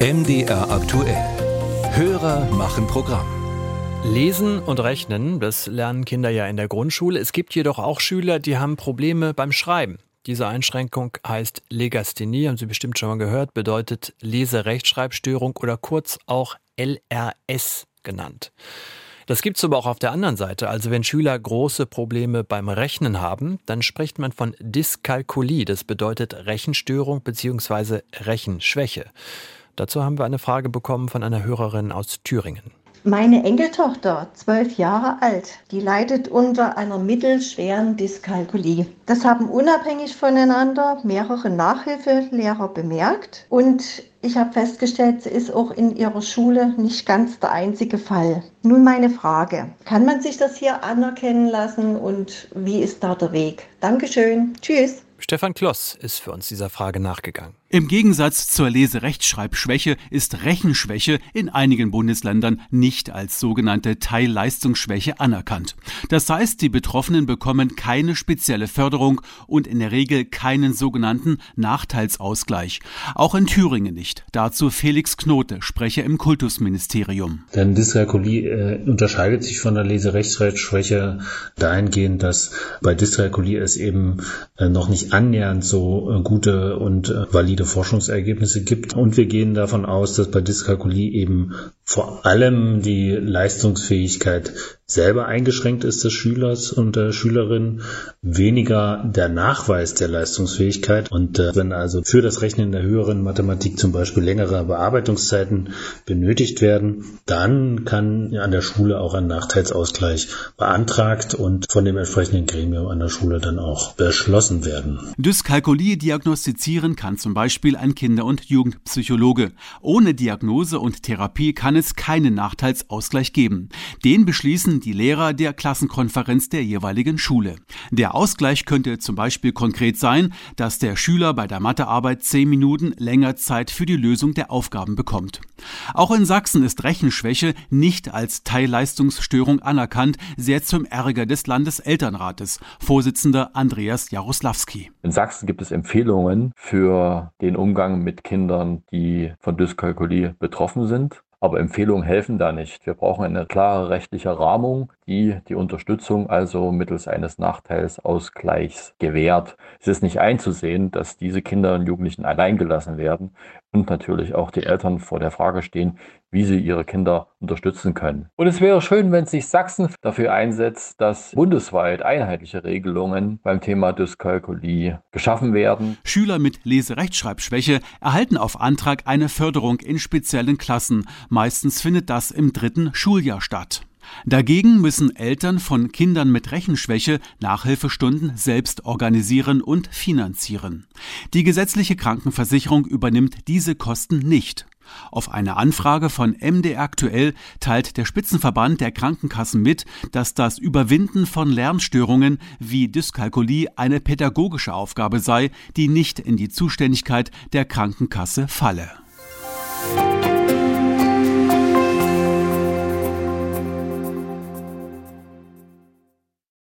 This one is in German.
MDR aktuell. Hörer machen Programm. Lesen und Rechnen, das lernen Kinder ja in der Grundschule. Es gibt jedoch auch Schüler, die haben Probleme beim Schreiben. Diese Einschränkung heißt Legasthenie, haben Sie bestimmt schon mal gehört, bedeutet Leserechtschreibstörung oder kurz auch LRS genannt. Das gibt es aber auch auf der anderen Seite. Also wenn Schüler große Probleme beim Rechnen haben, dann spricht man von Dyskalkulie. Das bedeutet Rechenstörung bzw. Rechenschwäche. Dazu haben wir eine Frage bekommen von einer Hörerin aus Thüringen. Meine Enkeltochter, zwölf Jahre alt, die leidet unter einer mittelschweren Dyskalkulie. Das haben unabhängig voneinander mehrere Nachhilfelehrer bemerkt und ich habe festgestellt, sie ist auch in ihrer Schule nicht ganz der einzige Fall. Nun meine Frage, kann man sich das hier anerkennen lassen und wie ist da der Weg? Dankeschön, tschüss. Stefan Kloss ist für uns dieser Frage nachgegangen. Im Gegensatz zur Leserechtschreibschwäche ist Rechenschwäche in einigen Bundesländern nicht als sogenannte Teilleistungsschwäche anerkannt. Das heißt, die Betroffenen bekommen keine spezielle Förderung und in der Regel keinen sogenannten Nachteilsausgleich. Auch in Thüringen nicht. Dazu Felix Knote, Sprecher im Kultusministerium. Denn Dyskalkulie äh, unterscheidet sich von der Leserechtschreibschwäche dahingehend, dass bei Dyskalkulie es eben äh, noch nicht annähernd so äh, gute und äh, valide valide Forschungsergebnisse gibt. Und wir gehen davon aus, dass bei Dyskalkulie eben vor allem die Leistungsfähigkeit selber eingeschränkt ist des Schülers und der Schülerin, weniger der Nachweis der Leistungsfähigkeit. Und äh, wenn also für das Rechnen der höheren Mathematik zum Beispiel längere Bearbeitungszeiten benötigt werden, dann kann an der Schule auch ein Nachteilsausgleich beantragt und von dem entsprechenden Gremium an der Schule dann auch beschlossen werden. Dyskalkulie diagnostizieren kann zum Beispiel ein Kinder- und Jugendpsychologe. Ohne Diagnose und Therapie kann es keinen Nachteilsausgleich geben. Den beschließen die Lehrer der Klassenkonferenz der jeweiligen Schule. Der Ausgleich könnte zum Beispiel konkret sein, dass der Schüler bei der Mathearbeit zehn Minuten länger Zeit für die Lösung der Aufgaben bekommt. Auch in Sachsen ist Rechenschwäche nicht als Teilleistungsstörung anerkannt, sehr zum Ärger des Landeselternrates. Vorsitzender Andreas Jaroslawski. In Sachsen gibt es Empfehlungen für den Umgang mit Kindern, die von Dyskalkulie betroffen sind. Aber Empfehlungen helfen da nicht. Wir brauchen eine klare rechtliche Rahmung, die die Unterstützung also mittels eines Nachteilsausgleichs gewährt. Es ist nicht einzusehen, dass diese Kinder und Jugendlichen alleingelassen werden und natürlich auch die Eltern vor der Frage stehen, wie sie ihre Kinder unterstützen können. Und es wäre schön, wenn sich Sachsen dafür einsetzt, dass bundesweit einheitliche Regelungen beim Thema Dyskalkulie geschaffen werden. Schüler mit Leserechtschreibschwäche erhalten auf Antrag eine Förderung in speziellen Klassen. Meistens findet das im dritten Schuljahr statt. Dagegen müssen Eltern von Kindern mit Rechenschwäche Nachhilfestunden selbst organisieren und finanzieren. Die gesetzliche Krankenversicherung übernimmt diese Kosten nicht. Auf eine Anfrage von MD aktuell teilt der Spitzenverband der Krankenkassen mit, dass das Überwinden von Lernstörungen wie Dyskalkulie eine pädagogische Aufgabe sei, die nicht in die Zuständigkeit der Krankenkasse falle.